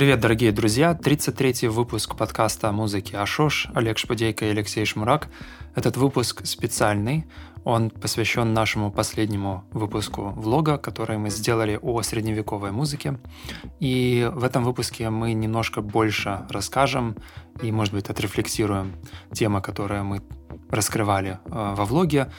Привет, дорогие друзья! 33-й выпуск подкаста о музыке Ашош, Олег Шпадейко и Алексей Шмурак. Этот выпуск специальный, он посвящен нашему последнему выпуску влога, который мы сделали о средневековой музыке. И в этом выпуске мы немножко больше расскажем и, может быть, отрефлексируем темы, которые мы раскрывали э, во влоге,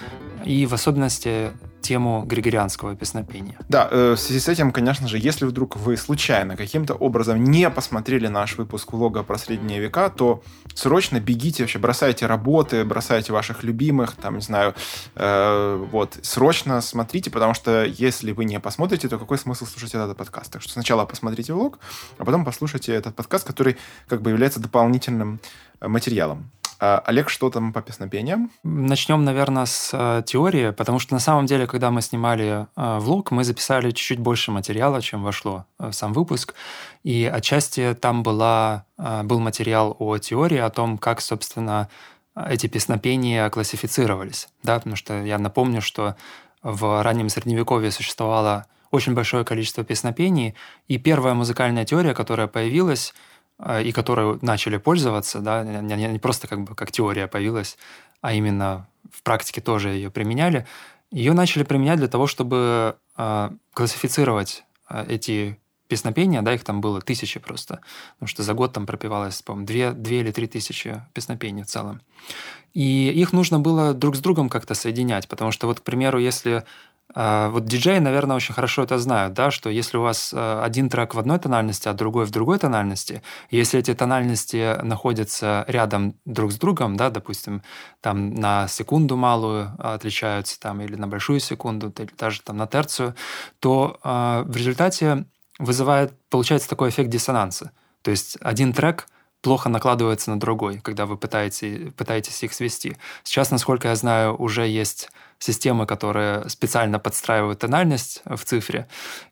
и в особенности тему григорианского песнопения. Да, э, в связи с этим, конечно же, если вдруг вы случайно каким-то образом не посмотрели наш выпуск влога про средние века, то срочно бегите, вообще бросайте работы, бросайте ваших любимых, там, не знаю, э, вот, срочно смотрите, потому что если вы не посмотрите, то какой смысл слушать этот подкаст? Так что сначала посмотрите влог, а потом послушайте этот подкаст, который как бы является дополнительным материалом. А, Олег, что там по песнопениям? Начнем, наверное, с э, теории, потому что на самом деле, когда мы снимали э, влог, мы записали чуть-чуть больше материала, чем вошло в сам выпуск. И отчасти там была, был материал о теории, о том, как, собственно, эти песнопения классифицировались. Да? Потому что я напомню, что в раннем Средневековье существовало очень большое количество песнопений, и первая музыкальная теория, которая появилась, а, и которой начали пользоваться, да, не, просто как бы как теория появилась, а именно в практике тоже ее применяли, ее начали применять для того, чтобы э, классифицировать э, эти песнопения, да, их там было тысячи просто, потому что за год там пропивалось, по-моему, две, две или три тысячи песнопений в целом. И их нужно было друг с другом как-то соединять, потому что вот, к примеру, если а, вот диджеи, наверное, очень хорошо это знают, да, что если у вас э, один трек в одной тональности, а другой в другой тональности, если эти тональности находятся рядом друг с другом, да, допустим, там на секунду малую отличаются, там, или на большую секунду, или даже там на терцию, то э, в результате вызывает, получается такой эффект диссонанса. То есть один трек плохо накладывается на другой, когда вы пытаетесь, пытаетесь их свести. Сейчас, насколько я знаю, уже есть системы, которые специально подстраивают тональность в цифре,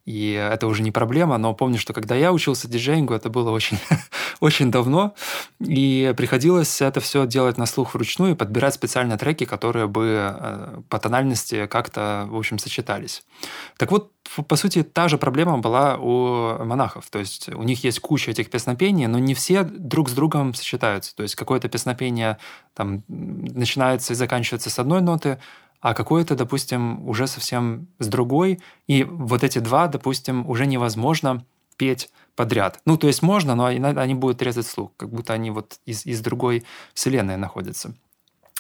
и это уже не проблема, но помню, что когда я учился диджеингу, это было очень, очень давно, и приходилось это все делать на слух вручную и подбирать специально треки, которые бы э, по тональности как-то, в общем, сочетались. Так вот, по сути, та же проблема была у монахов. То есть у них есть куча этих песнопений, но не все друг с другом сочетаются. То есть какое-то песнопение там начинается и заканчивается с одной ноты, а какое-то, допустим, уже совсем с другой, и вот эти два, допустим, уже невозможно петь подряд. Ну, то есть можно, но они будут резать слух, как будто они вот из, из другой вселенной находятся.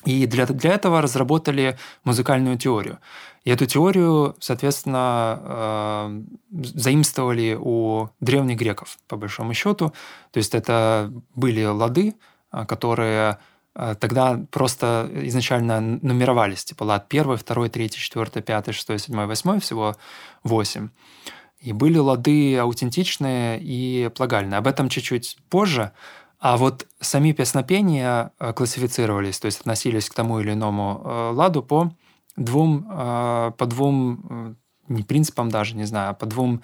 И для, для этого разработали музыкальную теорию. И эту теорию, соответственно, э, заимствовали у древних греков, по большому счету. То есть это были лады, э, которые тогда просто изначально нумеровались, типа лад 1, 2, 3, 4, 5, 6, 7, 8, всего 8. И были лады аутентичные и плагальные. Об этом чуть-чуть позже. А вот сами песнопения э, классифицировались, то есть относились к тому или иному э, ладу по двум, по двум не принципам даже, не знаю, а по двум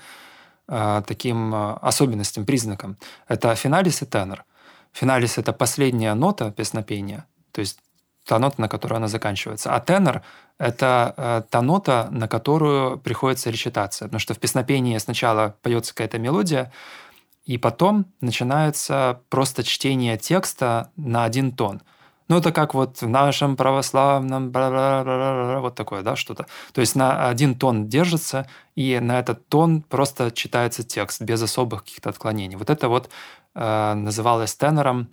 таким особенностям, признакам. Это финалис и тенор. Финалис – это последняя нота песнопения, то есть та нота, на которую она заканчивается. А тенор – это та нота, на которую приходится речитация. Потому что в песнопении сначала поется какая-то мелодия, и потом начинается просто чтение текста на один тон. Ну, это как вот в нашем православном, вот такое, да, что-то. То есть на один тон держится, и на этот тон просто читается текст без особых каких-то отклонений. Вот это вот э, называлось тенором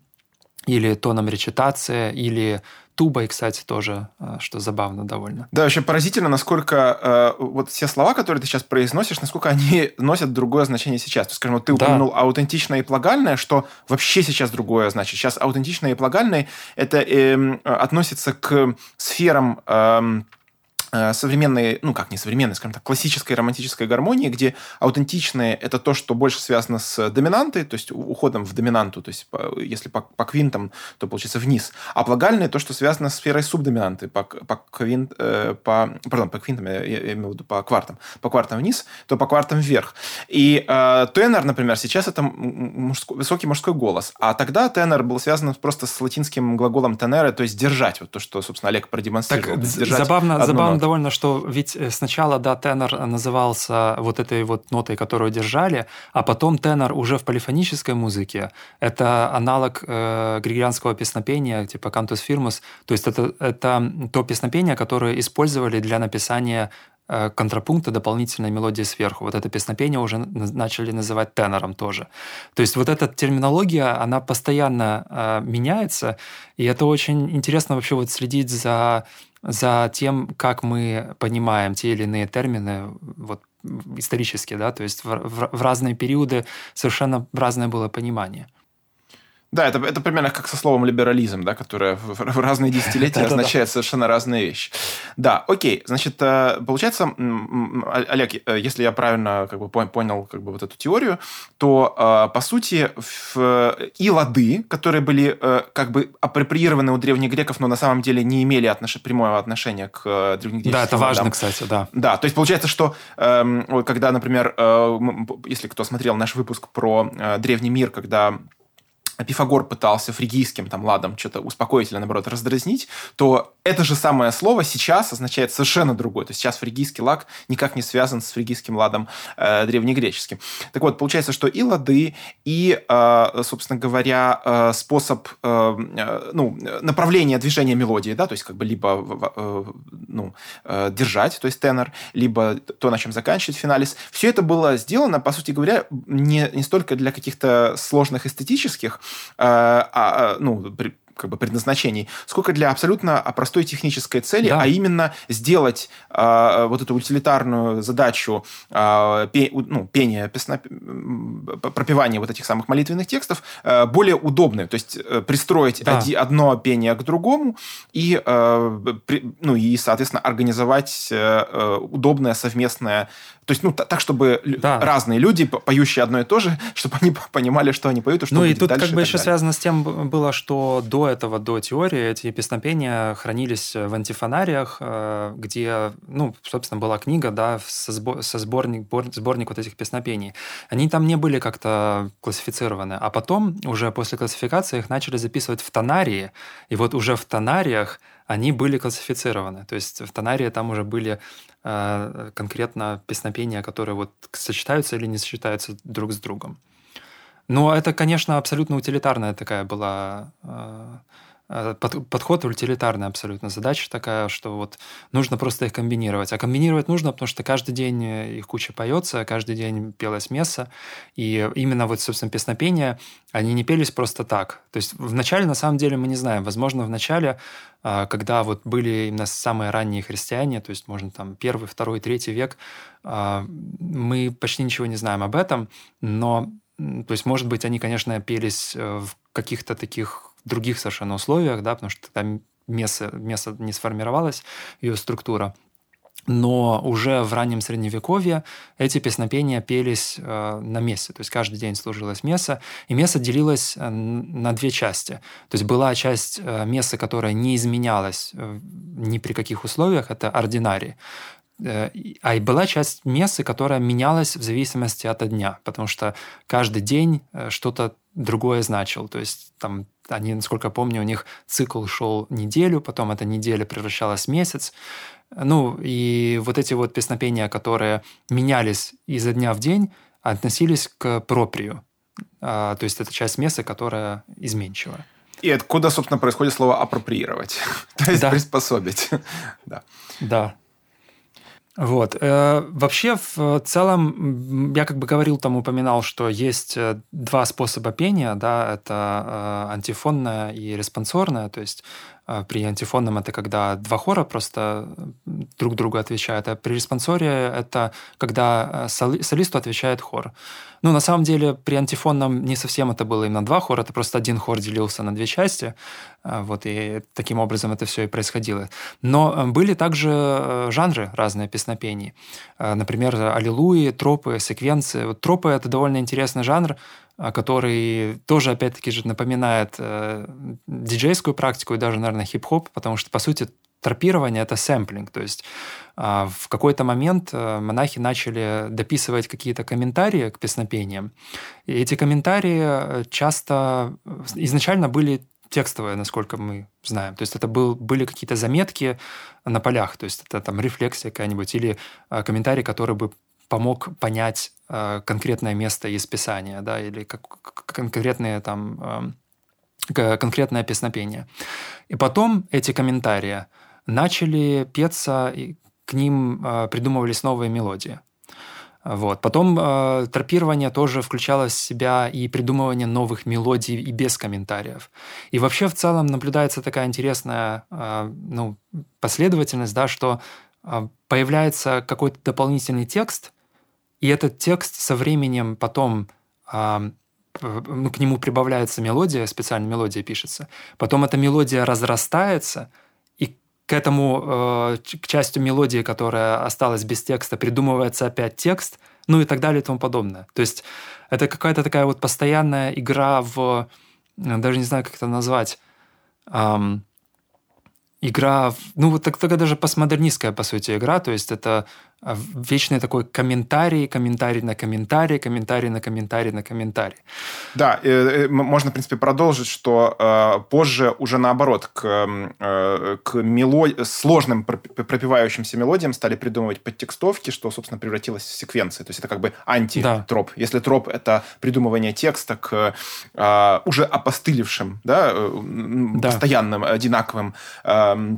или тоном речитации, или тубой, кстати, тоже, э, что забавно довольно. Да, вообще поразительно, насколько э, вот все слова, которые ты сейчас произносишь, насколько они носят другое значение сейчас. То скажем, вот ты упомянул да. аутентичное и плагальное, что вообще сейчас другое значит. Сейчас аутентичное и плагальное это э, относится к сферам Э, современной, ну как не современной, скажем так, классической романтической гармонии, где аутентичное это то, что больше связано с доминантой, то есть уходом в доминанту, то есть если по, по квинтам, то получается вниз, а плагальное то, что связано с сферой субдоминанты, по, по, квинт, э, по, пардон, по квинтам, я, я имею в виду по квартам, по квартам вниз, то по квартам вверх. И э, тенор, например, сейчас это мужской, высокий мужской голос, а тогда тенор был связан просто с латинским глаголом тенere, то есть держать, вот то, что, собственно, Олег продемонстрировал. Так, забавно, забавно довольно, что ведь э, сначала, да, тенор назывался вот этой вот нотой, которую держали, а потом тенор уже в полифонической музыке. Это аналог э, григорианского песнопения, типа cantus firmus. То есть это, это то песнопение, которое использовали для написания Э, контрапункта дополнительной мелодии сверху. Вот это песнопение уже начали называть тенором тоже. То есть вот эта терминология, она постоянно э, меняется, и это очень интересно вообще вот следить за, за тем, как мы понимаем те или иные термины вот, исторически, да, то есть в, в, в разные периоды совершенно разное было понимание. Да, это, это примерно как со словом либерализм, да, которое в, в разные десятилетия означает совершенно разные вещи. Да, окей. Значит, э, получается, Олег, э, если я правильно как бы, понял как бы, вот эту теорию, то, э, по сути, в, и лады, которые были как бы апроприированы у древних греков, но на самом деле не имели отнош... прямого отношения к древнегреческим Да, это важно, кстати, да. Да, то есть получается, что эм, когда, например, если кто смотрел наш выпуск про древний мир, когда Пифагор пытался фригийским там ладом что-то успокоить или, наоборот, раздразнить, то это же самое слово сейчас означает совершенно другое. То есть сейчас фригийский лад никак не связан с фригийским ладом э, древнегреческим. Так вот, получается, что и лады, и, э, собственно говоря, э, способ, э, э ну, направление движения мелодии, да, то есть как бы либо э, ну, э, держать, то есть тенор, либо то, на чем заканчивать финалис, все это было сделано, по сути говоря, не, не столько для каких-то сложных эстетических Э, а, а, ну, как бы предназначений, сколько для абсолютно простой технической цели, да. а именно сделать э, вот эту утилитарную задачу э, пе, ну, пения, песна, пропевания вот этих самых молитвенных текстов э, более удобной, то есть э, пристроить да. оди, одно пение к другому и, э, при, ну, и, соответственно, организовать э, э удобное совместное то есть, ну, так, чтобы да. разные люди, поющие одно и то же, чтобы они понимали, что они поют, и что Ну, и тут как бы еще далее. связано с тем было, что до этого, до теории, эти песнопения хранились в антифонариях, э, где, ну, собственно, была книга, да, со сборник, сборник вот этих песнопений. Они там не были как-то классифицированы, а потом, уже после классификации, их начали записывать в тонарии, и вот уже в тонариях они были классифицированы. То есть в тонарии там уже были э, конкретно песнопения, которые вот сочетаются или не сочетаются друг с другом. Но это, конечно, абсолютно утилитарная такая была э, Э, под, подход утилитарный абсолютно. Задача такая, что вот нужно просто их комбинировать. А комбинировать нужно, потому что каждый день э, их куча поется, каждый день пелось место. И именно вот, собственно, песнопения, они не пелись просто так. То есть в начале, на самом деле, мы не знаем. Возможно, в начале, э, когда вот были именно самые ранние христиане, то есть, можно там первый, второй, третий век, мы почти ничего не знаем об этом, но то есть, может быть, они, конечно, пелись в каких-то таких других совершенно условиях, да, потому что там место, место не сформировалось, ее структура. Но уже в раннем Средневековье эти песнопения пелись э, на месте. То есть каждый день служилось место, и место делилось э, на две части. То есть была часть э, места, которая не изменялась э, ни при каких условиях, это ординарий. Э, а и была часть мессы, которая менялась в зависимости от дня, потому что каждый день э, что-то другое значил. То есть там они, насколько я помню, у них цикл шел неделю, потом эта неделя превращалась в месяц. Ну, и вот эти вот песнопения, которые менялись изо дня в день, относились к проприю. А, то есть это часть места, которая изменчивая. И откуда, собственно, происходит слово «апроприировать», то есть да. приспособить. да. да. Вот. Э, вообще, в целом, я как бы говорил, там упоминал, что есть э, два способа пения, да, это э, антифонное и респонсорное, то есть при антифонном это когда два хора просто друг другу отвечают, а при респонсоре это когда соли, солисту отвечает хор. Ну, на самом деле, при антифонном не совсем это было именно два хора, это просто один хор делился на две части, а, вот, и таким образом это все и происходило. Но были также э, жанры разные песнопений. А, например, аллилуйи, тропы, секвенции. Вот тропы — это довольно интересный жанр, а, который тоже, опять-таки, же напоминает э, диджейскую практику и даже, наверное, хип-хоп, потому что, по сути, тропирование — это сэмплинг. То есть э, в какой-то момент э, монахи начали дописывать какие-то комментарии к песнопениям. И эти комментарии э, часто э, изначально были текстовое, насколько мы знаем. То есть это был, были какие-то заметки на полях, то есть это там рефлексия какая-нибудь или э, комментарий, который бы помог понять э, конкретное место из Писания, да, или как, конкретные там э, конкретное песнопение. И потом эти комментарии начали петься, и к ним э, придумывались новые мелодии. Вот. Потом э, тропирование тоже включало в себя и придумывание новых мелодий и без комментариев. И вообще в целом наблюдается такая интересная э, ну, последовательность, да, что э, появляется какой-то дополнительный текст, и этот текст со временем потом э, ну, к нему прибавляется мелодия, специальная мелодия пишется. Потом эта мелодия разрастается – к этому, э, к части мелодии, которая осталась без текста, придумывается опять текст, ну и так далее и тому подобное. То есть это какая-то такая вот постоянная игра в... Даже не знаю, как это назвать. Эм, игра... Ну, вот такая даже постмодернистская, по сути, игра. То есть это а вечный такой комментарий, комментарий на комментарий, комментарий на комментарий на комментарий. Да, э, э, можно, в принципе, продолжить, что э, позже уже наоборот к, к мелод... сложным пропивающимся мелодиям стали придумывать подтекстовки, что, собственно, превратилось в секвенции. То есть это как бы антитроп. Да. Если троп — это придумывание текста к э, уже опостылевшим, да, да. постоянным, одинаковым э,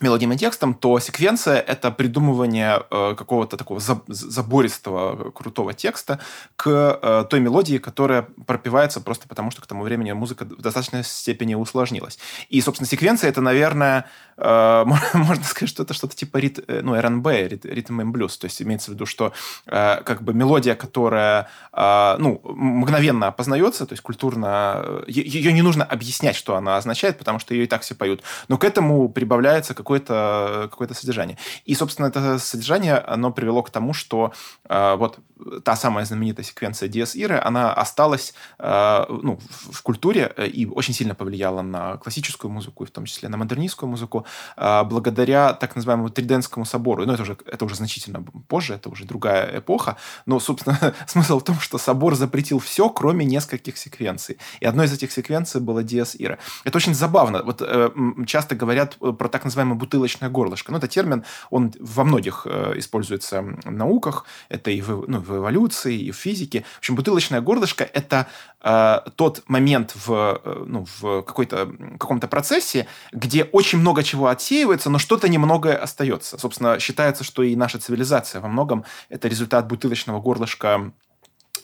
мелодиям и текстом, то секвенция — это придумывание э, какого-то такого забористого, крутого текста к э, той мелодии, которая пропивается просто потому, что к тому времени музыка в достаточной степени усложнилась. И, собственно, секвенция — это, наверное, э, можно сказать, что это что-то типа рит, э, ну, R&B, ритм и блюз. То есть имеется в виду, что э, как бы мелодия, которая э, ну, мгновенно опознается, то есть культурно... Э, ее не нужно объяснять, что она означает, потому что ее и так все поют. Но к этому прибавляется как какое-то какое содержание. И, собственно, это содержание, оно привело к тому, что э, вот та самая знаменитая секвенция Диас Иры, она осталась э, ну, в, культуре э, и очень сильно повлияла на классическую музыку, и в том числе на модернистскую музыку, э, благодаря так называемому Триденскому собору. Ну, это уже, это уже значительно позже, это уже другая эпоха. Но, собственно, смысл в том, что собор запретил все, кроме нескольких секвенций. И одной из этих секвенций была Диас Ира. Это очень забавно. Вот э, часто говорят про так называемый бутылочное горлышко. Ну, это термин, он во многих э, используется в науках, это и в, ну, в эволюции, и в физике. В общем, бутылочное горлышко – это э, тот момент в, э, ну, в какой-то, каком-то процессе, где очень много чего отсеивается, но что-то немного остается. Собственно, считается, что и наша цивилизация во многом – это результат бутылочного горлышка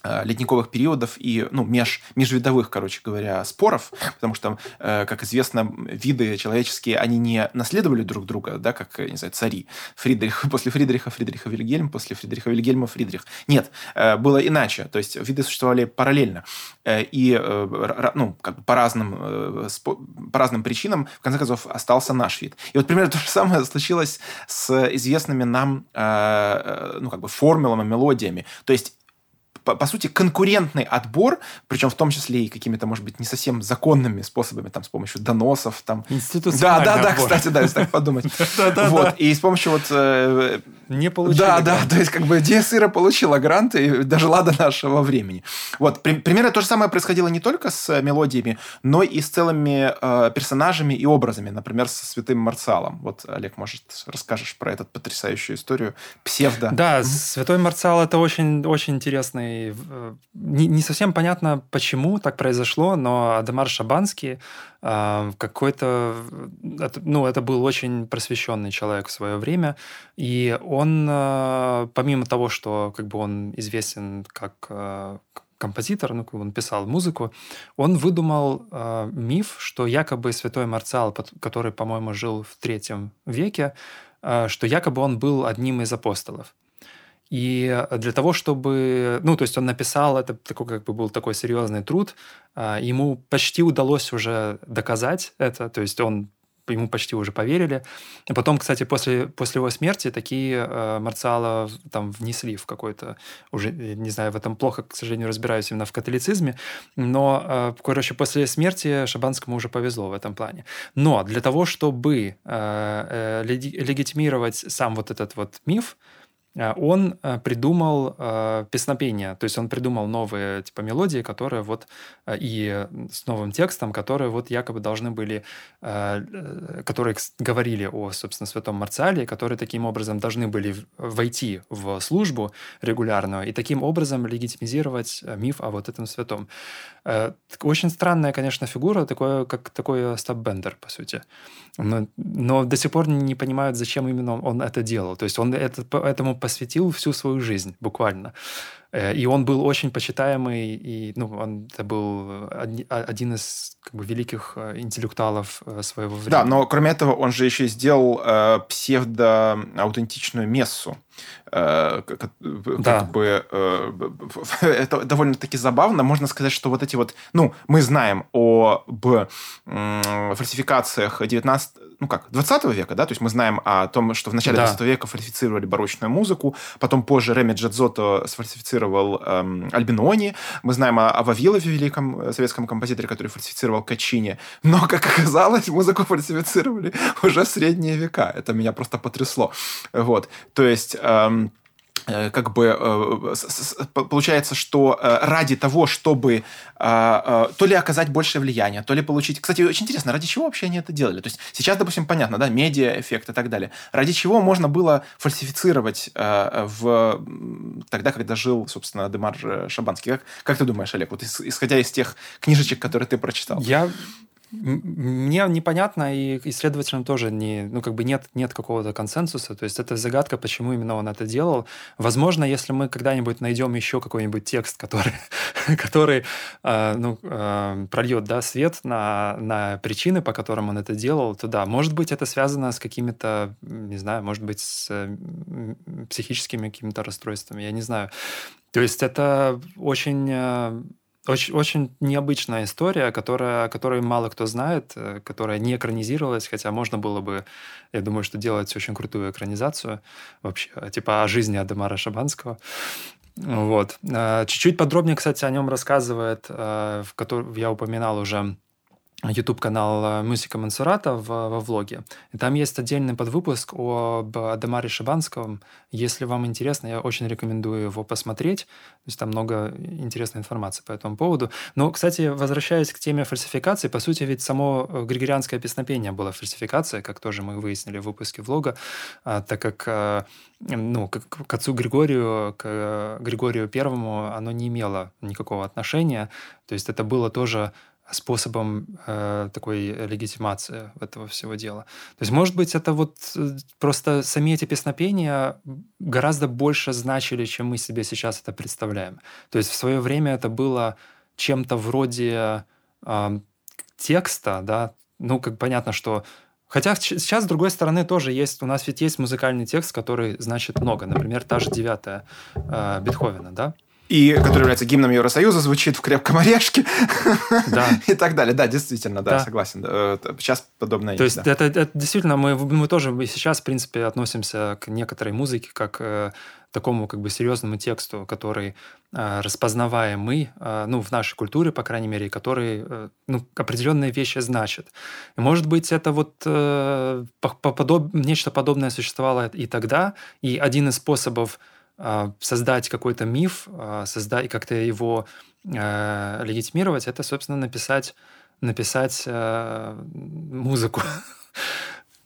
ледниковых периодов и ну, меж, межвидовых, короче говоря, споров, потому что, э, как известно, виды человеческие, они не наследовали друг друга, да, как, не знаю, цари. Фридрих, после Фридриха Фридриха Вильгельм, после Фридриха Вильгельма Фридрих. Нет, э, было иначе. То есть виды существовали параллельно. И ну, как бы по, разным, по разным причинам, в конце концов, остался наш вид. И вот примерно то же самое случилось с известными нам ну, как бы формулами, мелодиями. То есть по, по сути, конкурентный отбор, причем в том числе и какими-то, может быть, не совсем законными способами, там, с помощью доносов. Там. Да, да, да, кстати, да, если так подумать. Вот, и с помощью вот... Э, не получили Да, да, то есть как бы Диасыра получила гранты, и дожила до нашего времени. Вот, примерно то же самое происходило не только с мелодиями, но и с целыми э, персонажами и образами, например, со Святым Марциалом. Вот, Олег, может, расскажешь про эту потрясающую историю псевдо. Да, Святой Марциал это очень, очень интересный Э, не, не совсем понятно, почему так произошло, но Адемар Шабанский э, какой-то... Ну, это был очень просвещенный человек в свое время, и он, э, помимо того, что как бы он известен как композитор, ну, он писал музыку, он выдумал э, миф, что якобы святой Марциал, который, по-моему, жил в третьем веке, э, что якобы он был одним из апостолов. И для того, чтобы... Ну, то есть он написал, это такой как бы был такой серьезный труд, а, ему почти удалось уже доказать это, то есть он ему почти уже поверили. И потом, кстати, после, после его смерти такие э, Марциала там внесли в какой-то, уже, не знаю, в этом плохо, к сожалению, разбираюсь именно в католицизме, но, э, короче, после смерти Шабанскому уже повезло в этом плане. Но для того, чтобы э, э, легитимировать сам вот этот вот миф, он придумал песнопение, то есть он придумал новые типа мелодии, которые вот и с новым текстом, которые вот якобы должны были, которые говорили о, собственно, святом Марциале, которые таким образом должны были войти в службу регулярную и таким образом легитимизировать миф о вот этом святом. Очень странная, конечно, фигура, такое, как такой Остап Бендер, по сути. Но, но до сих пор не понимают, зачем именно он это делал. То есть он это, этому посвятил всю свою жизнь, буквально. Э, и он был очень почитаемый, и ну, он это был один из как бы, великих э, интеллектуалов э, своего времени. Да, но кроме этого он же еще сделал э, псевдоаутентичную мессу. Э, как, да. как бы э, это довольно-таки забавно. Можно сказать, что вот эти вот... Ну, мы знаем об э, фальсификациях 19 ну как, 20 века, да, то есть мы знаем о том, что в начале да. 20 века фальсифицировали барочную музыку, потом позже Реми Джадзото сфальсифицировал эм, Альбинони, мы знаем о, о Вавилове, великом э, советском композиторе, который фальсифицировал Качини, но, как оказалось, музыку фальсифицировали уже в средние века, это меня просто потрясло, вот, то есть... Эм, как бы э, получается, что э, ради того, чтобы то ли оказать большее влияние, то ли получить... Кстати, очень интересно, ради чего вообще они это делали? То есть сейчас, допустим, понятно, да, медиа-эффект и так далее. Ради чего можно было фальсифицировать в... тогда, когда жил, собственно, Демар Шабанский? Как, как ты думаешь, Олег, вот исходя из тех книжечек, которые ты прочитал? Я мне непонятно, и, и следовательно, тоже не, ну, как бы нет, нет какого-то консенсуса. То есть это загадка, почему именно он это делал. Возможно, если мы когда-нибудь найдем еще какой-нибудь текст, который, который э, ну, э, прольет да, свет на, на причины, по которым он это делал, то да, может быть, это связано с какими-то, не знаю, может быть, с психическими какими-то расстройствами, я не знаю. То есть это очень э, очень, очень необычная история, которая, которую мало кто знает, э, которая не экранизировалась, хотя можно было бы, я думаю, что делать очень крутую экранизацию вообще, типа о жизни Адемара Шабанского. Вот. Э, чуть-чуть подробнее, кстати, о нем рассказывает, э, в котором я упоминал уже YouTube-канал э, Музыка Мансурата в, во влоге. И там есть отдельный подвыпуск об Адамаре Шибанском. Если вам интересно, я очень рекомендую его посмотреть. То есть там много интересной информации по этому поводу. Но, кстати, возвращаясь к теме фальсификации, по сути, ведь само э, григорианское песнопение было фальсификацией, как тоже мы выяснили в выпуске влога, а, так как э, ну, к, к отцу Григорию, к Григорию Первому оно не имело никакого отношения. То есть это было тоже способом э, такой легитимации этого всего дела. То есть, может быть, это вот э, просто сами эти песнопения гораздо больше значили, чем мы себе сейчас это представляем. То есть в свое время это было чем-то вроде э, текста, да, ну, как понятно, что Хотя сейчас, с другой стороны, тоже есть, у нас ведь есть музыкальный текст, который значит много. Например, та же девятая э, Бетховена, да? И который является гимном Евросоюза, звучит в крепком орешке да. и так далее. Да, действительно, да, да. согласен. Э, сейчас подобное То есть, да. это, это действительно, мы, мы тоже мы сейчас, в принципе, относимся к некоторой музыке как э, такому как бы серьезному тексту, который э, распознаваемый, э, ну, в нашей культуре, по крайней мере, который, э, ну, определенные вещи значит. И, может быть, это вот э, подоб... нечто подобное существовало и тогда, и один из способов создать какой-то миф, а, создать и как-то его э, легитимировать, это, собственно, написать, написать э, музыку.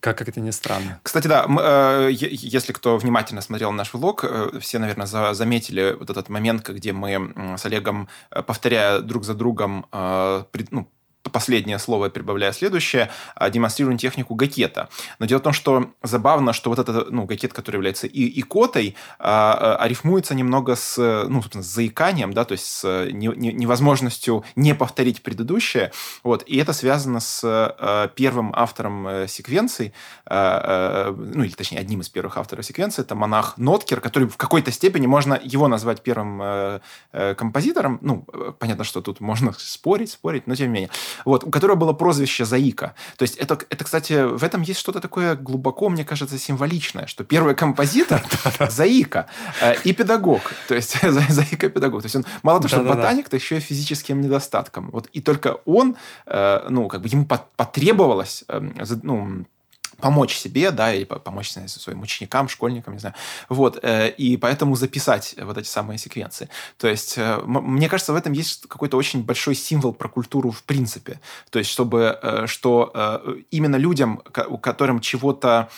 Как, как это ни странно. Кстати, да, э, если кто внимательно смотрел наш влог, э, все, наверное, за, заметили вот этот момент, где мы с Олегом, э, повторяя друг за другом, э, при, ну, последнее слово прибавляя следующее, а, демонстрируем технику гакета. Но дело в том, что забавно, что вот этот ну, гакет, который является и икотой, а, а, рифмуется немного с, ну, собственно, с заиканием, да, то есть с не, не, невозможностью не повторить предыдущее. Вот, и это связано с а, первым автором э, секвенций, а, а, ну, или точнее, одним из первых авторов секвенции, это монах Ноткер, который в какой-то степени можно его назвать первым композитором. Ну, понятно, что тут можно спорить, спорить, но тем не менее вот, у которого было прозвище Заика. То есть это, это, кстати, в этом есть что-то такое глубоко, мне кажется, символичное, что первый композитор Заика э, и педагог. То есть Заика педагог. То есть он мало того, что ботаник, то еще и физическим недостатком. Вот и только он, э, ну, как бы ему потребовалось, эм, ну, помочь себе, да, и помочь своим ученикам, школьникам, не знаю. Вот, э, и поэтому записать вот эти самые секвенции. То есть, э, мне кажется, в этом есть какой-то очень большой символ про культуру в принципе. То есть, чтобы, э, что именно людям, у которым чего-то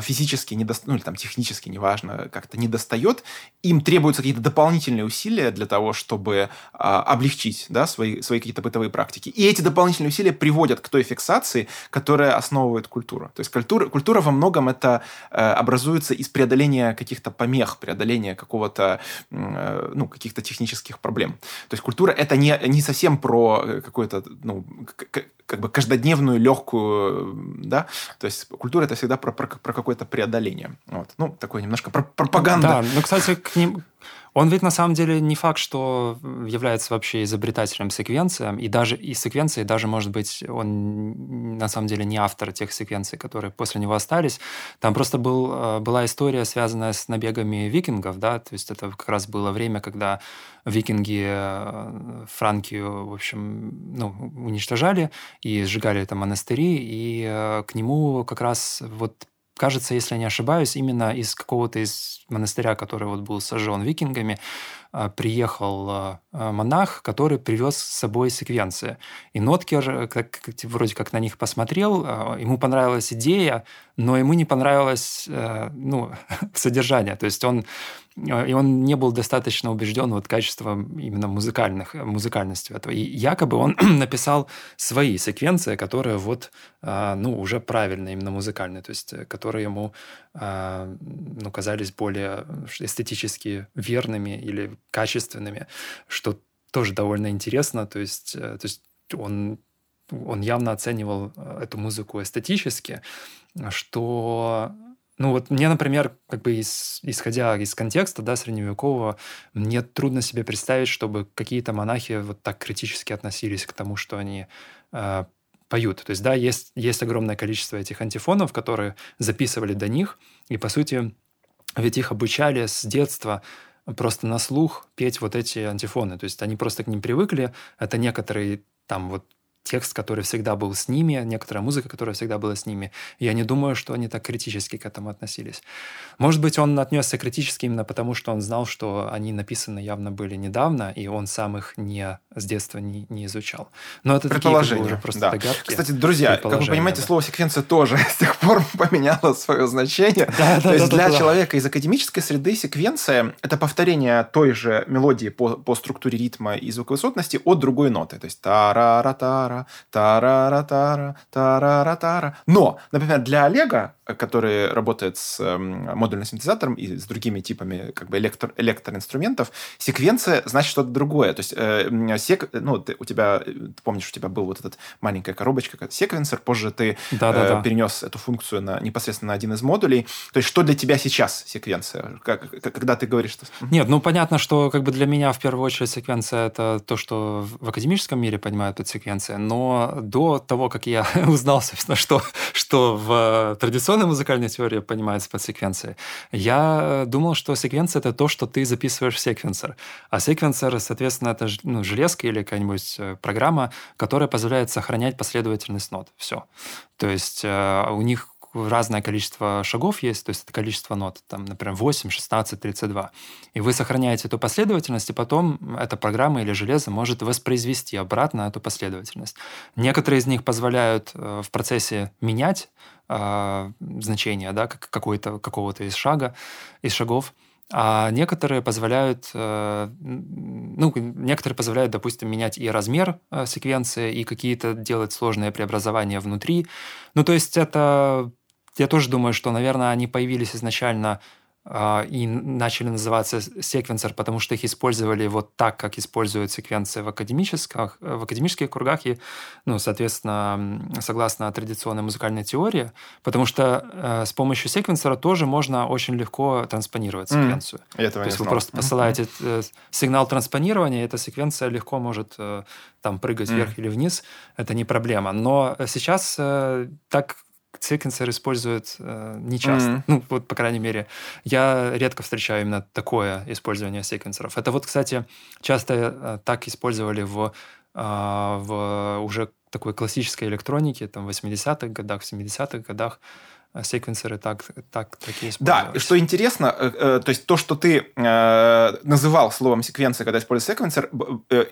физически не ну или там технически, неважно, как-то не достает, им требуются какие-то дополнительные усилия для того, чтобы а, облегчить да, свои, свои какие-то бытовые практики. И эти дополнительные усилия приводят к той фиксации, которая основывает культуру. То есть культура, культура во многом это э, образуется из преодоления каких-то помех, преодоления какого-то, э, ну, каких-то технических проблем. То есть культура это не, не совсем про э, какое-то, ну, как бы каждодневную легкую, да, то есть культура это всегда про, про, про какое-то преодоление. Вот. Ну, такое немножко про пропаганда. Да, ну, кстати, к ним, он ведь на самом деле не факт, что является вообще изобретателем секвенции, и даже и секвенции, даже, может быть, он на самом деле не автор тех секвенций, которые после него остались. Там просто был, э, была история, связанная с набегами викингов, да, то есть это как раз было время, когда викинги э, Франкию, в общем, ну, уничтожали и сжигали там монастыри, и э, к нему как раз вот кажется, если я не ошибаюсь, именно из какого-то из монастыря, который вот был сожжен викингами, а, приехал а, а, монах, который привез с собой секвенции. И Ноткер как, вроде как на них посмотрел, ему понравилась идея, но ему не понравилось ну, содержание. То есть он и он не был достаточно убежден вот качеством именно музыкальных, музыкальностью этого. И якобы он написал свои секвенции, которые вот, ну, уже правильные, именно музыкальные, то есть которые ему, ну, казались более эстетически верными или качественными, что тоже довольно интересно. То есть, э, то есть он, он явно оценивал э, эту музыку эстетически, что ну вот мне, например, как бы из, исходя из контекста да, средневекового, мне трудно себе представить, чтобы какие-то монахи вот так критически относились к тому, что они э, поют. То есть, да, есть, есть огромное количество этих антифонов, которые записывали до них, и, по сути, ведь их обучали с детства просто на слух петь вот эти антифоны. То есть они просто к ним привыкли. Это некоторые там вот текст, который всегда был с ними, некоторая музыка, которая всегда была с ними. Я не думаю, что они так критически к этому относились. Может быть, он отнесся критически именно потому, что он знал, что они написаны явно были недавно, и он сам их не с детства не, не изучал. Но это такие как бы, уже просто да. догадки. Кстати, друзья, как вы понимаете, да. слово секвенция тоже с тех пор поменяло свое значение. Да, да, То есть да, для да, человека да. из академической среды секвенция — это повторение той же мелодии по, по структуре ритма и звуковысотности от другой ноты. То есть та-ра-ра-та, тара, тара, тара, тара. Но, например, для Олега, который работает с эм, модульным синтезатором и с другими типами как бы электро, электроинструментов, секвенция значит что-то другое. То есть э, сек, ну, ты, у тебя, ты помнишь, у тебя был вот этот маленькая коробочка, как секвенсор, позже ты да, да, э, перенес эту функцию на, непосредственно на один из модулей. То есть что для тебя сейчас секвенция? Как, когда ты говоришь что... Нет, ну понятно, что как бы для меня в первую очередь секвенция это то, что в академическом мире понимают под секвенцией, но до того, как я узнал, собственно, что, что в традиционной музыкальной теории понимается под секвенцией, я думал, что секвенция — это то, что ты записываешь в секвенсор. А секвенсор, соответственно, это ну, железка или какая-нибудь э, программа, которая позволяет сохранять последовательность нот. Все. То есть э, у них разное количество шагов есть, то есть это количество нот, там, например, 8, 16, 32. И вы сохраняете эту последовательность, и потом эта программа или железо может воспроизвести обратно эту последовательность. Некоторые из них позволяют э, в процессе менять э, значение да, какого-то, какого-то из шага, из шагов, а некоторые позволяют, э, ну, некоторые позволяют, допустим, менять и размер э, секвенции, и какие-то делать сложные преобразования внутри. Ну, то есть это я тоже думаю, что, наверное, они появились изначально э, и начали называться секвенсор, потому что их использовали вот так, как используют секвенции в академических, в академических кругах и, ну, соответственно, согласно традиционной музыкальной теории, потому что э, с помощью секвенсора тоже можно очень легко транспонировать секвенцию. Mm, этого То есть вы просто посылаете mm-hmm. сигнал транспонирования, и эта секвенция легко может э, там прыгать mm. вверх или вниз, это не проблема. Но сейчас э, так секвенсор используют э, нечасто. Mm-hmm. Ну, вот, по крайней мере, я редко встречаю именно такое использование секвенсоров. Это вот, кстати, часто э, так использовали в, э, в уже такой классической электронике, там, в 80-х годах, в 70-х годах. Секвенсоры так, так, такие Да, что интересно, то есть то, что ты называл словом секвенция, когда используешь секвенсор,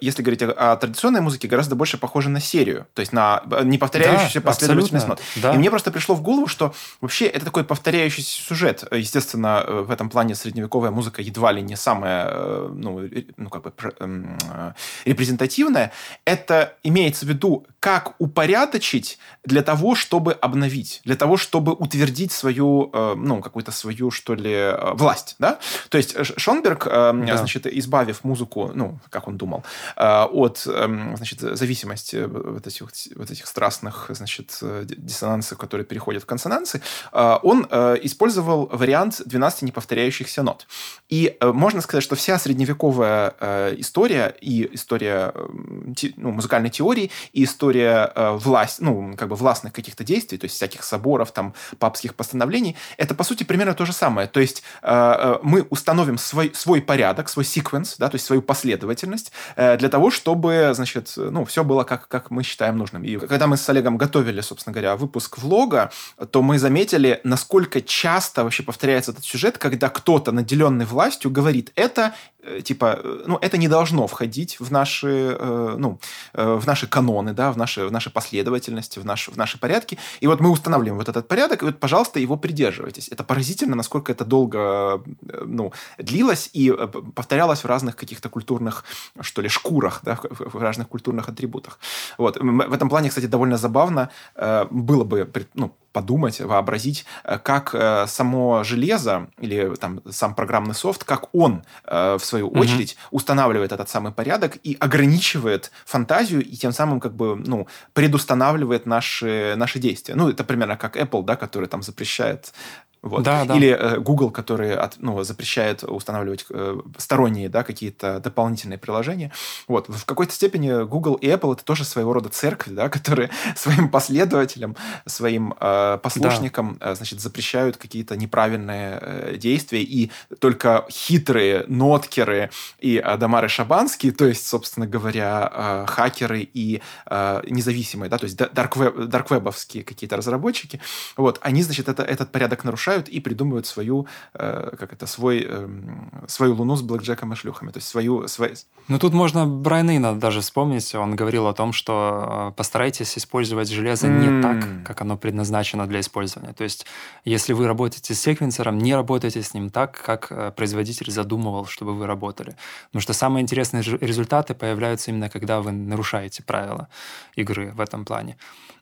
если говорить о традиционной музыке, гораздо больше похоже на серию, то есть на неповторяющуюся да, последовательность нот. Да. И мне просто пришло в голову, что вообще это такой повторяющийся сюжет. Естественно, в этом плане средневековая музыка едва ли не самая, ну, ну как бы эм, репрезентативная. Это имеется в виду, как упорядочить для того, чтобы обновить, для того, чтобы утвердить свою, э, ну, какую-то свою, что ли, э, власть, да? То есть Шонберг, э, да. значит, избавив музыку, ну, как он думал, от, эм, значит, зависимости вот этих, вот этих страстных, значит, диссонансов, которые переходят в консонансы, он использовал вариант 12 неповторяющихся нот. И можно сказать, что вся средневековая история и история ну, музыкальной теории, и история власть, ну, как бы властных каких-то действий, то есть всяких соборов, там, папских постановлений, это, по сути, примерно то же самое. То есть э, э, мы установим свой, свой порядок, свой секвенс, да, то есть свою последовательность э, для того, чтобы, значит, ну, все было как, как мы считаем нужным. И когда мы с Олегом готовили, собственно говоря, выпуск влога, то мы заметили, насколько часто вообще повторяется этот сюжет, когда кто-то, наделенный властью, говорит, это Э, типа, э, ну, это не должно входить в наши, э, ну, в наши каноны, да, в наши, в наши последовательности, в наши, в наши порядки. И вот мы устанавливаем вот этот порядок, и вот, пожалуйста, его придерживайтесь. Это поразительно, насколько это долго, ну, длилось и повторялось в разных каких-то культурных, что ли, шкурах, да, в разных культурных атрибутах. Вот. В этом плане, кстати, довольно забавно было бы, ну, подумать, вообразить, э, как э, само железо или там сам программный софт, как он, э, в свою очередь, mm-hmm. устанавливает этот самый порядок и ограничивает фантазию и тем самым как бы, ну, предустанавливает наши, наши действия. Ну, это примерно как Apple, да, который там запрещает вот. Да, да. Или э, Google, который от, ну, запрещает устанавливать э, сторонние да, какие-то дополнительные приложения. Вот. В какой-то степени Google и Apple это тоже своего рода церкви, да, которые своим последователям, своим э, послушникам да. э, значит, запрещают какие-то неправильные э, действия. И только хитрые ноткеры и Адамары Шабанские, то есть, собственно говоря, э, хакеры и э, независимые, да, то есть дарквеб, дарквебовские какие-то разработчики, вот, они, значит, это, этот порядок нарушают нарушают и придумывают свою, э, как это, свой, э, свою луну с блэкджеком и шлюхами. То есть свою... свою... Ну, тут можно Брайана даже вспомнить. Он говорил о том, что э, постарайтесь использовать железо mm. не так, как оно предназначено для использования. То есть, если вы работаете с секвенсором, не работайте с ним так, как э, производитель задумывал, чтобы вы работали. Потому что самые интересные результаты появляются именно, когда вы нарушаете правила игры в этом плане.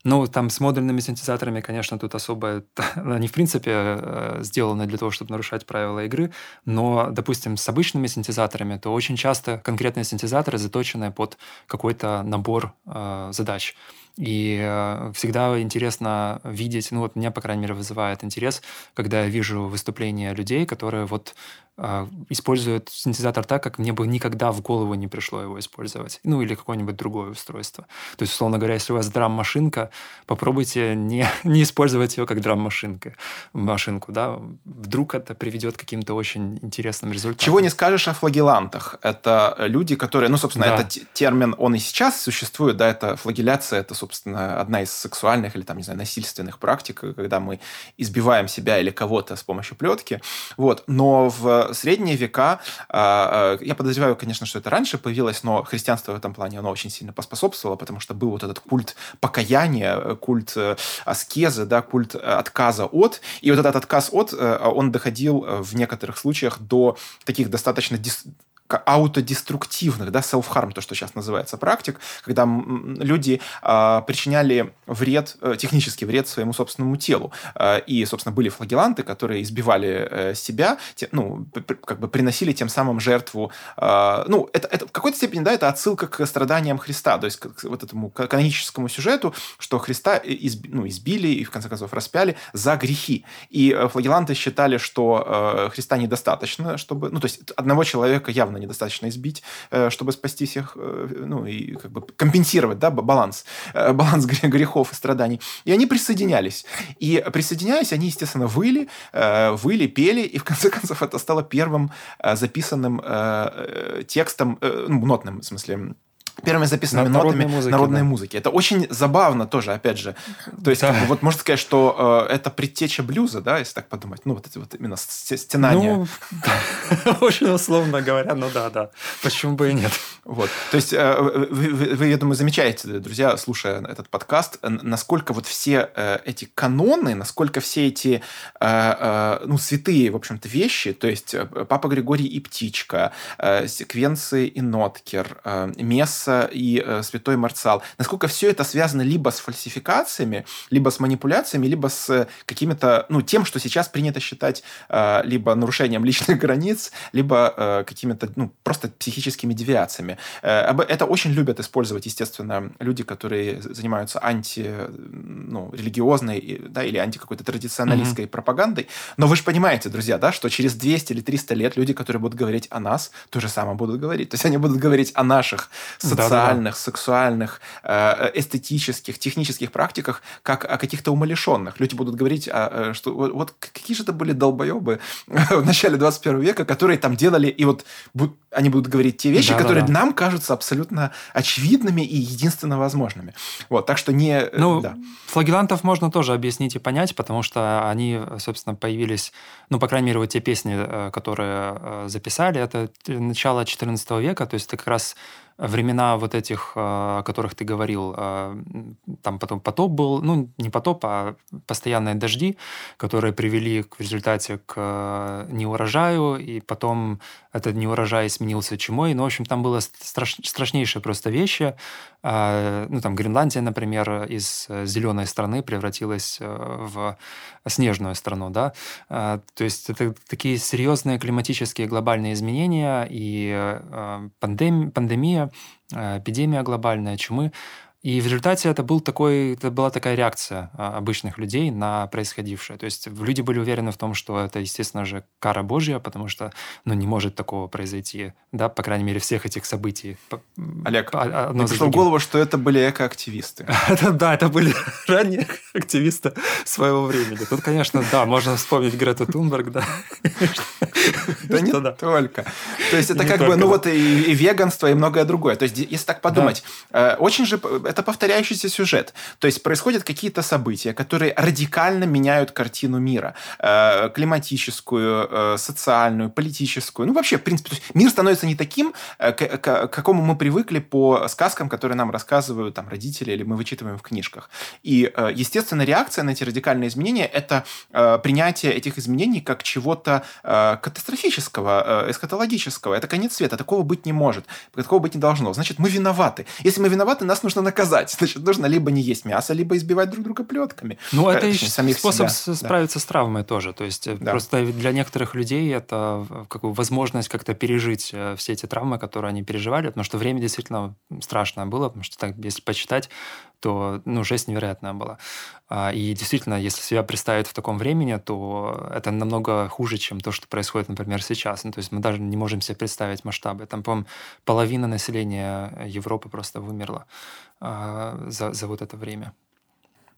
Ну, там с модульными синтезаторами, конечно, тут особо... Они, в принципе, э, сделаны для того, чтобы нарушать правила игры, но, допустим, с обычными синтезаторами, то очень часто конкретные синтезаторы заточены под какой-то набор э, задач. И э, всегда интересно видеть, ну вот меня, по крайней мере, вызывает интерес, когда я вижу выступления людей, которые вот а, используют синтезатор так, как мне бы никогда в голову не пришло его использовать. Ну, или какое-нибудь другое устройство. То есть, условно говоря, если у вас драм-машинка, попробуйте не, не использовать ее как драм-машинка, машинку, да. Вдруг это приведет к каким-то очень интересным результатам. Чего не скажешь о флагелантах. Это люди, которые, ну, собственно, да. этот термин, он и сейчас существует, да, это флагеляция, это, собственно, одна из сексуальных или, там, не знаю, насильственных практик, когда мы избиваем себя или кого-то с помощью плетки. Вот. Но в средние века, а, а, я подозреваю, конечно, что это раньше появилось, но христианство в этом плане, оно очень сильно поспособствовало, потому что был вот этот культ покаяния, культ э, аскезы, да, культ э, отказа от, и вот этот отказ от, э, он доходил в некоторых случаях до таких достаточно аутодеструктивных, да, self-harm, то, что сейчас называется практик, когда люди э, причиняли вред, э, технический вред своему собственному телу. Э, и, собственно, были флагеланты, которые избивали э, себя, те, ну, как бы приносили тем самым жертву. Э, ну, это, это в какой-то степени, да, это отсылка к страданиям Христа, то есть к вот этому каноническому сюжету, что Христа изб, ну, избили и, в конце концов, распяли за грехи. И э, флагеланты считали, что э, Христа недостаточно, чтобы... Ну, то есть одного человека явно недостаточно избить, э, чтобы спасти всех, э, ну, и как бы компенсировать, да, баланс, э, баланс грехов и страданий. И они присоединялись. И присоединяясь, они, естественно, выли, выли, пели, и в конце концов это стало первым записанным текстом, ну, нотным, в смысле, первыми записанными На- нотами народной музыки, народной да. музыки. Это очень забавно тоже, опять же. То есть, как бы, вот можно сказать, что э, это предтеча блюза, да, если так подумать. Ну, вот эти вот именно ст- стенания. Ну, очень условно говоря, ну да, да. Почему бы и нет? Вот. То есть, э, вы, вы- вы, я думаю, замечаете, друзья, слушая этот подкаст, э, насколько вот все э, эти каноны, насколько все эти, э, э, ну, святые, в общем-то, вещи, то есть э, Папа Григорий и Птичка, э, секвенции и Ноткер, э, Месса и э, Святой Марцал, насколько все это связано либо с фальсификациями, либо с манипуляциями, либо с э, какими-то, ну, тем, что сейчас принято считать э, либо нарушением личных границ, либо э, какими-то, ну, просто психическими девиациями. Э, Это очень любят использовать, естественно, люди, которые занимаются анти, ну, религиозной да, или анти какой-то традиционалистской пропагандой. Но вы же понимаете, друзья, да, что через 200 или 300 лет люди, которые будут говорить о нас, то же самое будут говорить. То есть они будут говорить о наших Да-да-да. Социальных, сексуальных, э, эстетических, технических практиках, как о каких-то умалишенных. Люди будут говорить, о, э, что вот, какие же это были долбоебы в начале 21 века, которые там делали, и вот они будут говорить те вещи, Да-да-да. которые нам кажутся абсолютно очевидными и единственно возможными. Вот, так что не... э, Ну, да. флагелантов можно тоже объяснить и понять, потому что они, собственно, появились, ну, по крайней мере, вот те песни, э, которые э, записали, это начало XIV века, то есть это как раз времена вот этих, э, о которых ты говорил, э, там потом потоп был, ну, не потоп, а постоянные дожди, которые привели в результате к э, неурожаю, и потом этот неурожай сменился чумой. Ну, в общем, там было страш- страшнейшие просто вещи. А, Ну, там Гренландия, например, из э, зеленой страны превратилась э, в снежную страну, да. А, То есть это такие серьезные климатические глобальные изменения и э, пандем- пандемия, эпидемия глобальная, чумы. И в результате это, был такой, это была такая реакция а, обычных людей на происходившее. То есть люди были уверены в том, что это, естественно же, кара Божья, потому что ну, не может такого произойти, да, по крайней мере, всех этих событий. Олег, одно Мне пришло в голову, что это были экоактивисты. Да, это были ранние активисты своего времени. Тут, конечно, да, можно вспомнить Грету Тунберг, да. Да не только. То есть это как бы, ну вот и, веганство, и многое другое. То есть если так подумать, э, очень же п- это повторяющийся сюжет. То есть происходят какие-то события, которые радикально меняют картину мира. Э, Климатическую, э, социальную, политическую. Ну вообще, в принципе, мир становится не таким, э, к, к- какому мы привыкли по сказкам, которые нам рассказывают там родители или мы вычитываем в книжках. И, э, естественно, реакция на эти радикальные изменения – это э, принятие этих изменений как чего-то э, катастрофического, э, эсхатологического. Это конец света. Такого быть не может. Такого быть не должно. Значит, мы виноваты. Если мы виноваты, нас нужно наказать. Значит, нужно либо не есть мясо, либо избивать друг друга плетками. Ну, это самих способ себя. с- Да. справиться с травмой тоже. То есть, э, Да. просто для некоторых людей это э, как бы возможность как-то пережить э, все эти травмы, которые они переживали, потому что время действительно страшное было, потому что так, если почитать, то ну, жесть невероятная была. А, И действительно, если себя представить в таком времени, то это намного хуже, чем то, что происходит, например, сейчас. Ну, то есть мы даже не можем себе представить масштабы. Там, по-моему, половина населения Европы просто вымерла а, за, за вот это время.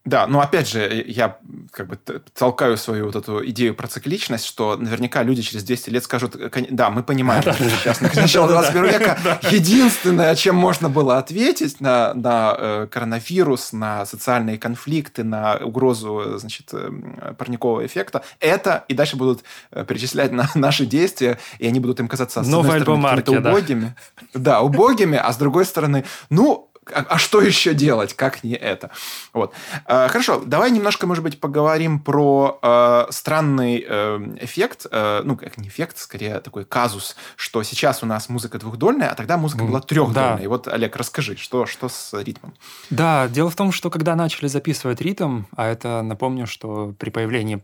Да, но опять же, я как бы толкаю свою вот эту идею про цикличность, что наверняка люди через 200 лет скажут, «Кон- да, мы понимаем, что сейчас начало 21 века единственное, чем можно было ответить на, на э, коронавирус, на социальные конфликты, на угрозу, значит, э, парникового эффекта, это, и дальше будут э, перечислять на наши действия, и они будут им казаться, с Новый одной стороны, альбом какими-то Арки, да. убогими. Да, убогими, а с другой стороны, ну, а, а что еще делать, как не это? Вот. Э, Хорошо, давай немножко, может быть, поговорим про э, странный э, эффект, э, ну, как не эффект, скорее такой казус, что сейчас у нас музыка двухдольная, а тогда музыка М, была трехдольная. да. И вот, Олег, расскажи, что, что с ритмом? Да, дело в том, что когда начали записывать ритм, а это, напомню, что при появлении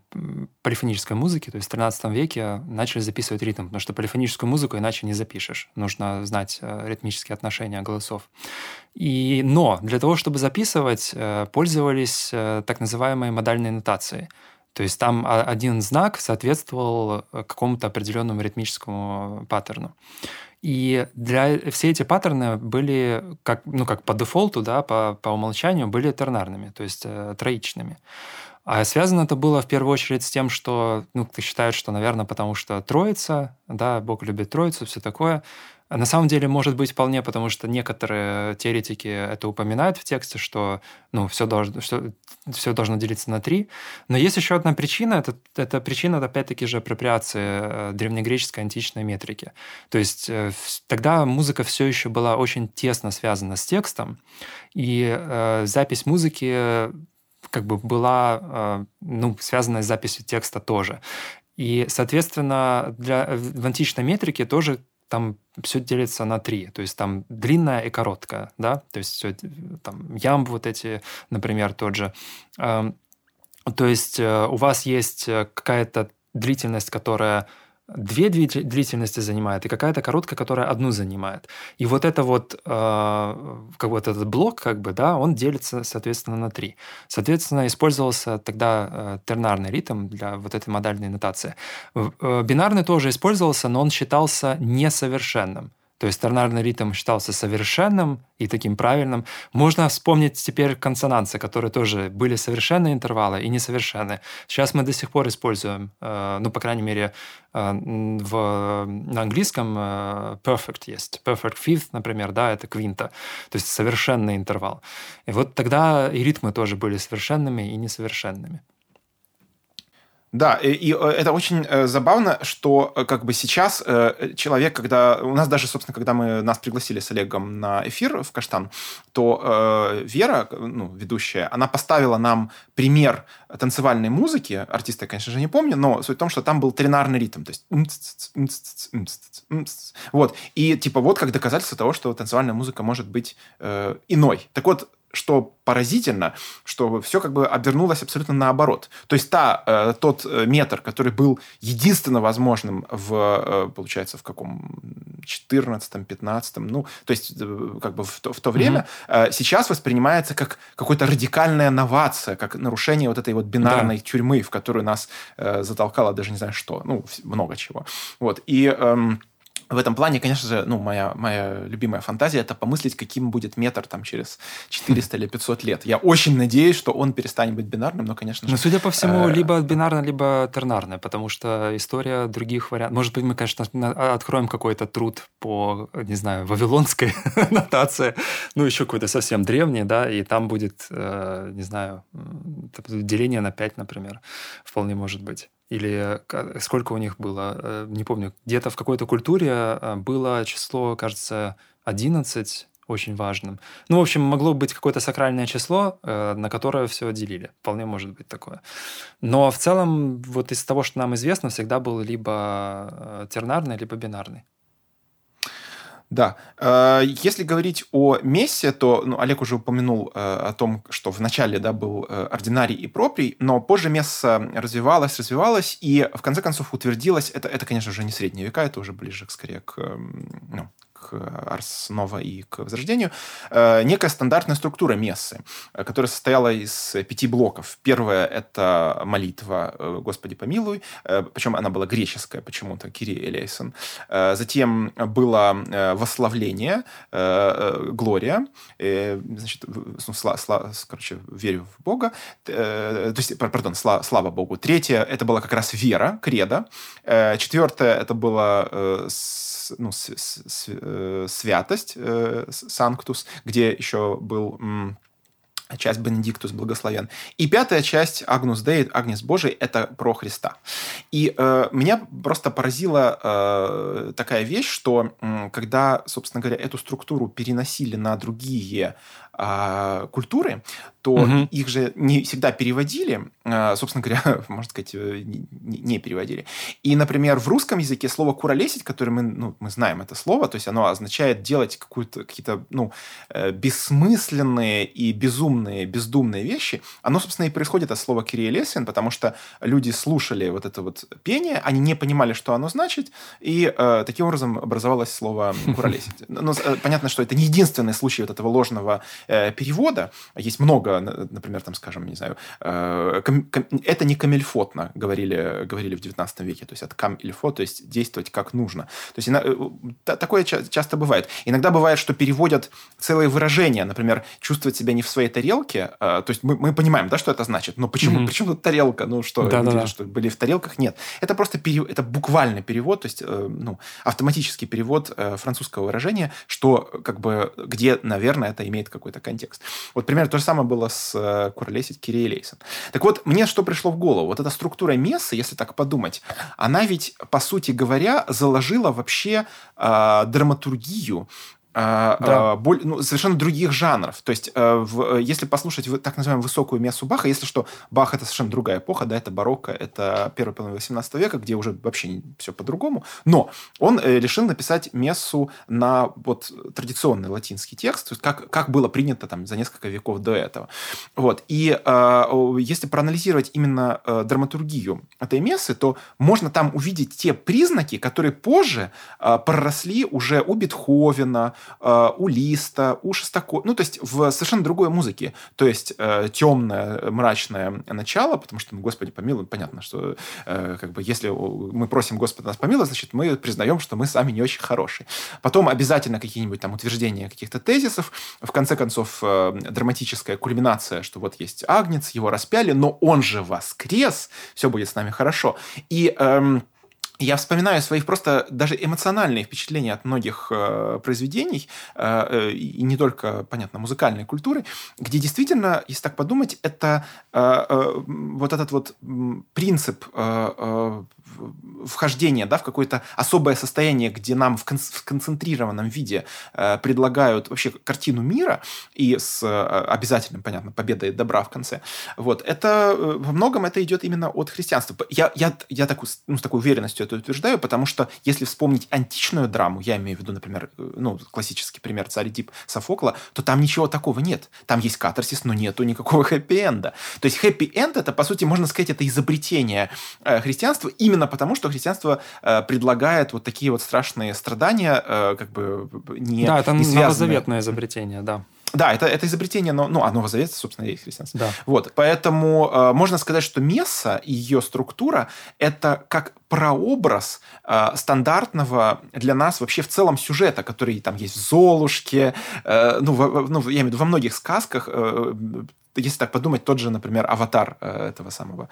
полифонической музыки, то есть в 13 веке, начали записывать ритм, потому что полифоническую музыку иначе не запишешь. Нужно знать э, ритмические отношения голосов. И, но для того, чтобы записывать, э, пользовались э, так называемой модальной нотацией. То есть там один знак соответствовал э, какому-то определенному ритмическому паттерну. И для все эти паттерны были, как, ну, как по дефолту, да, по, по умолчанию, были тернарными, то есть троичными. А связано это было в первую очередь с тем, что, ну, ты считаешь, что, наверное, потому что троица, да, Бог любит троицу, все такое, На самом деле, может быть, вполне, потому что некоторые теоретики это упоминают в тексте, что ну, все, должно, все, все должно делиться на три. Но есть еще одна причина. Это, это причина, опять-таки же, апроприации э, древнегреческой античной метрики. То есть э, тогда музыка все еще была очень тесно связана с текстом, и э, запись музыки как бы была э, ну, связана с записью текста тоже. И, соответственно, для, в античной метрике тоже там все делится на три. То есть там длинная и короткая, да, то есть все, там ямб вот эти, например, тот же. Эм, то есть э, у вас есть э, какая-то длительность, которая две длительности занимает и какая-то короткая, которая одну занимает. И вот это вот, э, как вот этот блок, как бы, да, он делится, соответственно, на три. Соответственно, использовался тогда э, тернарный ритм для вот этой модальной нотации. Э, бинарный тоже использовался, но он считался несовершенным. То есть тернарный ритм считался совершенным и таким правильным. Можно вспомнить теперь консонансы, которые тоже были совершенные интервалы и несовершенные. Сейчас мы до сих пор используем, э, ну, по крайней мере, э, в, на английском э, perfect есть. Perfect fifth, например, да, это квинта. То есть совершенный интервал. И вот тогда и ритмы тоже были совершенными и несовершенными. Да, и, и э, это очень э, забавно, что э, как бы сейчас э, человек, когда... У нас даже, собственно, когда мы нас пригласили с Олегом на эфир в Каштан, то э, Вера, ну, ведущая, она поставила нам пример танцевальной музыки. Артиста я, конечно же, не помню, но суть в том, что там был тринарный ритм. То есть... Вот. И типа вот как доказательство того, что танцевальная музыка может быть э, иной. Так вот, что поразительно, что все как бы обернулось абсолютно наоборот. То есть та, э, тот э, метр, который был единственно возможным в, э, получается, в каком 14-15, ну, то есть э, как бы в то, в то время, mm-hmm. э, сейчас воспринимается как какая-то радикальная новация, как нарушение вот этой вот бинарной да. тюрьмы, в которую нас э, затолкало даже не знаю что, ну, много чего. Вот, и... Эм, в этом плане, конечно же, ну, моя, моя любимая фантазия – это помыслить, каким будет метр там через 400 или 500 лет. Я очень надеюсь, что он перестанет быть бинарным, но, конечно же... Ну, судя по всему, э... либо бинарно, либо тернарное, потому что история других вариантов... Может быть, мы, конечно, откроем какой-то труд по, не знаю, вавилонской нотации, ну, еще какой-то совсем древний, да, и там будет, э, не знаю, деление на 5, например, вполне может быть или сколько у них было, э, не помню, где-то в какой-то культуре э, было число, кажется, 11 очень важным. Ну, в общем, могло быть какое-то сакральное число, э, на которое все делили. Вполне может быть такое. Но в целом, вот из того, что нам известно, всегда был либо тернарный, либо бинарный. Да. Э, если говорить о Мессе, то ну, Олег уже упомянул э, о том, что в начале да, был э, ординарий и проприй, но позже Месса развивалась, развивалась, и в конце концов утвердилась, это, это конечно же, не средние века, это уже ближе скорее к ну, к Арс Нова и к Возрождению, э, некая стандартная структура мессы, э, которая состояла из пяти блоков. Первое – это молитва э, «Господи помилуй», причем она была греческая почему-то, Кири Элейсон. Затем было восславление, Глория, значит, ну, сла, сла, короче, верю в Бога, то есть, пардон, слава, слава Богу. Третье – это была как раз вера, кредо. Четвертое – это было ну, с, с, э, святость, э, санктус, где еще был часть Бенедиктус благословен. И пятая часть Агнус Дей, Агнес Божий, это про Христа. И э, меня просто поразила э, такая вещь, что э, когда, собственно говоря, эту структуру переносили на другие э, культуры, то угу. их же не всегда переводили, э, собственно говоря, можно сказать, э, не, не переводили. И, например, в русском языке слово «куролесить», которое мы, ну, мы знаем это слово, то есть оно означает делать какие-то ну, э, бессмысленные и безумные, бездумные вещи, оно, собственно, и происходит от слова «кириелесин», потому что люди слушали вот это вот пение, они не понимали, что оно значит, и э, таким образом образовалось слово «куролесить». Но ну, понятно, что это не единственный случай вот этого ложного э, перевода. Есть много, например, там, скажем, не знаю, э, это не камельфотно, говорили, говорили в 19 веке, то есть от кам или фо, то есть действовать как нужно. То есть э, такое часто бывает. Иногда бывает, что переводят целые выражения, например, чувствовать себя не в своей тарелке, э, то есть мы, мы понимаем, да, что это значит, но почему, mm-hmm. почему тут тарелка, ну что, да, люди, да, что были в тарелках, нет. Это просто перев... это буквальный перевод, то есть э, ну, автоматический перевод э, французского выражения, что как бы, где, наверное, это имеет какой-то контекст. Вот примерно то же самое было с э, Куролесить Кирией Лейсон. Так вот, мне что пришло в голову? Вот эта структура мессы, если так подумать, она ведь, по сути говоря, заложила вообще э, драматургию да. А, боль, ну, совершенно других жанров. То есть, э, в, если послушать так называемую высокую мессу Баха, если что, Бах это совершенно другая эпоха, да, это барокко, это первая половина 18 века, где уже вообще все по-другому. Но он э, решил написать мессу на вот традиционный латинский текст, то есть как, как было принято там за несколько веков до этого. Вот. И э, если проанализировать именно э, драматургию этой мессы, то можно там увидеть те признаки, которые позже э, проросли уже у Бетховена, Э, у Листа, у Шостакова, ну, то есть в совершенно другой музыке. То есть э, темное, мрачное начало, потому что, ну, Господи помилуй, понятно, что э, как бы если мы просим Господа нас помиловать, значит, мы признаем, что мы сами не очень хорошие. Потом обязательно какие-нибудь там утверждения каких-то тезисов. В конце концов, э, драматическая кульминация, что вот есть Агнец, его распяли, но он же воскрес, все будет с нами хорошо. И... Эм, я вспоминаю своих просто даже эмоциональные впечатления от многих э, произведений, э, э, и не только, понятно, музыкальной культуры, где действительно, если так подумать, это э, э, вот этот вот принцип э, э, вхождение да, в какое-то особое состояние, где нам в, кон- в концентрированном виде э, предлагают вообще картину мира и с э, обязательным, понятно, победой добра в конце. Вот. Это э, во многом это идет именно от христианства. Я, я, я такую, ну, с такой уверенностью это утверждаю, потому что если вспомнить античную драму, я имею в виду, например, э, ну, классический пример царь Дип Софокла, то там ничего такого нет. Там есть катарсис, но нету никакого хэппи-энда. То есть хэппи-энд это, по сути, можно сказать, это изобретение э, христианства именно потому, что христианство э, предлагает вот такие вот страшные страдания, э, как бы не Да, это не новозаветное изобретение, да. Да, это, это изобретение, но, ну, а Нового Завета, собственно, есть христианство. Да. Вот, поэтому э, можно сказать, что месса и ее структура – это как прообраз э, стандартного для нас вообще в целом сюжета, который там есть в «Золушке», э, ну, в, ну, я имею в виду во многих сказках, э, если так подумать, тот же, например, аватар э, этого самого,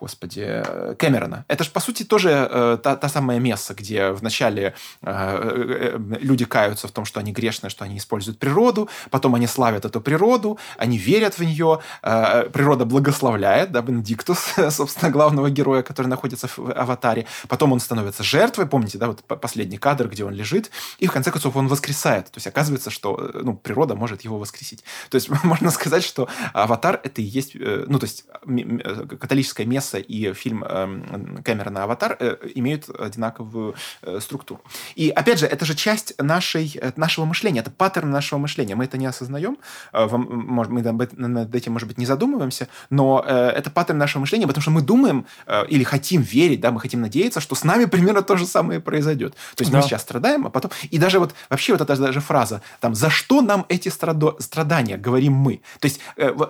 господи, э, Кэмерона. Это же, по сути, тоже э, та, та самая месса, где вначале люди каются в том, что они грешные, что они используют природу, потом они славят эту природу, они верят в нее, природа благословляет, да, Бенедиктус, собственно, главного героя, который находится в аватаре, потом он становится жертвой, помните, да, вот последний кадр, где он лежит, и в конце концов он воскресает, то есть оказывается, что ну, природа может его воскресить. То есть можно сказать, что Аватар это и есть, э, ну, то есть э, католическая месса и фильм эм, Кэмерона «Аватар» э, имеют одинаковую структуру. И, опять же, это же часть нашей, нашего мышления, это паттерн нашего мышления. Мы это не осознаем, мы над этим, может быть, не задумываемся, но это паттерн нашего мышления, потому что мы думаем или хотим верить, да, мы хотим надеяться, что с нами примерно то же самое произойдет. То есть да. мы сейчас страдаем, а потом... И даже вот вообще вот эта даже фраза, там, за что нам эти страдания, говорим мы. То есть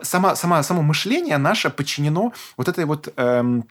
сама, сама, само мышление наше подчинено вот этой вот эм,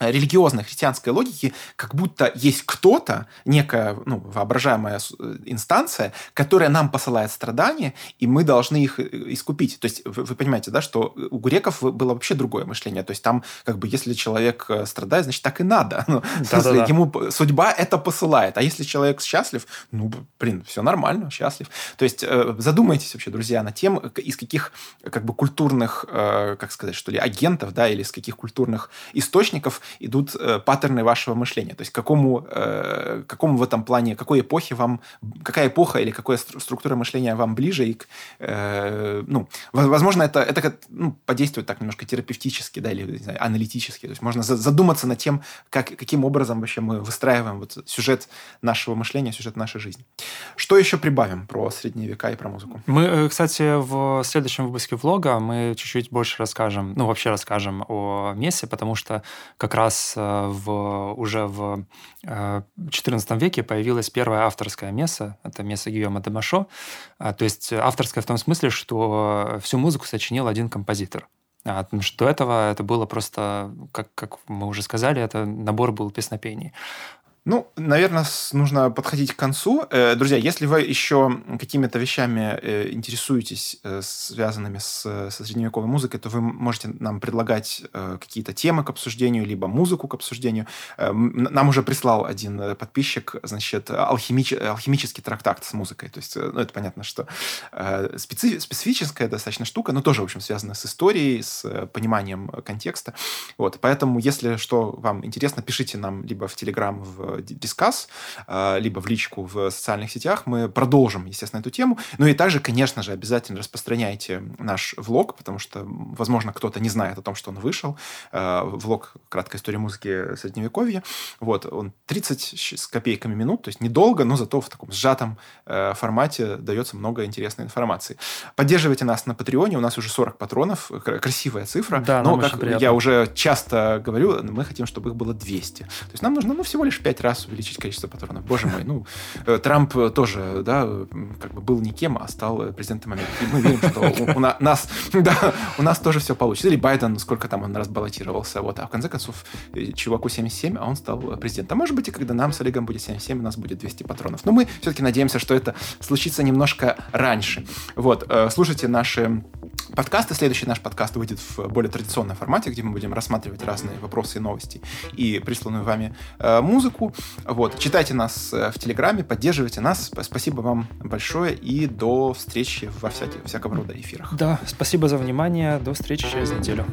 религиозной христианской логики, как будто есть кто-то, некая ну, воображаемая э, инстанция, которая нам посылает страдания, и мы должны их э, искупить. То есть вы, вы понимаете, да, что у греков было вообще другое мышление. То есть там, как бы, если человек э, страдает, значит, так и надо. Ну, да, да, да. Ему судьба это посылает. А если человек счастлив, ну, блин, все нормально, счастлив. То есть задумайтесь вообще, друзья, над тем, из каких как бы культурных, как сказать, что ли, агентов, да, или из каких культурных источников идут э, паттерны вашего мышления. То есть какому, э, какому в этом плане, какой эпохи вам, какая эпоха или какая структура мышления вам ближе. И, э, ну, возможно, это, это ну, подействует так немножко терапевтически, да, или знаю, аналитически. То есть можно задуматься над тем, как, каким образом вообще мы выстраиваем вот сюжет нашего мышления, сюжет нашей жизни. Что еще прибавим про средние века и про музыку? Мы, кстати, в следующем выпуске влога мы чуть-чуть больше расскажем, ну, вообще расскажем о Мессе, потому что как раз в, уже в XIV веке появилась первая авторская месса, это месса Гийома де Машо. То есть авторская в том смысле, что всю музыку сочинил один композитор. А, потому что до этого это было просто, как, как мы уже сказали, это набор был песнопений. Ну, наверное, нужно подходить к концу. Э, друзья, если вы еще какими-то вещами э, интересуетесь, э, связанными с, со средневековой музыкой, то вы можете нам предлагать какие-то темы к обсуждению, либо музыку к обсуждению. Нам уже прислал один подписчик, значит, алхимич, алхимический трактат с музыкой. То есть, ну, это понятно, что специ, специфическая достаточно штука, но тоже, в общем, связана с историей, с пониманием контекста. Вот, поэтому, если что вам интересно, пишите нам либо в Телеграм, в дискас, а, либо в личку в социальных сетях. Мы продолжим, естественно, эту тему. Ну и также, конечно же, обязательно распространяйте наш влог, потому что, возможно, кто-то не знает о том, что он вышел. А, влог «Краткая история музыки Средневековья». Вот, он 30 с копейками минут, то есть недолго, но зато в таком сжатом э, формате дается много интересной информации. Поддерживайте нас на Патреоне, у нас уже 40 патронов, красивая цифра. Да, но, как я уже часто говорю, мы хотим, чтобы их было 200. То есть нам нужно ну, всего лишь 5 раз увеличить количество патронов. Боже мой, ну, э, Трамп тоже, да, как бы был никем, а стал президентом Америки. И мы верим, что у, у нас, да, у нас тоже все получится. Или Байден, сколько там он раз баллотировался, вот, а в конце концов, э, чуваку 77, а он стал президентом. А может быть, и когда нам с Олегом будет 77, у нас будет 200 патронов. Но мы все-таки надеемся, что это случится немножко раньше. Вот, э, слушайте наши подкасты. Следующий наш подкаст выйдет в более традиционном формате, где мы будем рассматривать разные вопросы и новости и присланную вами музыку. Вот. Читайте нас э, в Телеграме, поддерживайте нас. Спасибо вам большое и до встречи во всяких, всякого рода эфирах. Да, спасибо за внимание. До встречи через неделю.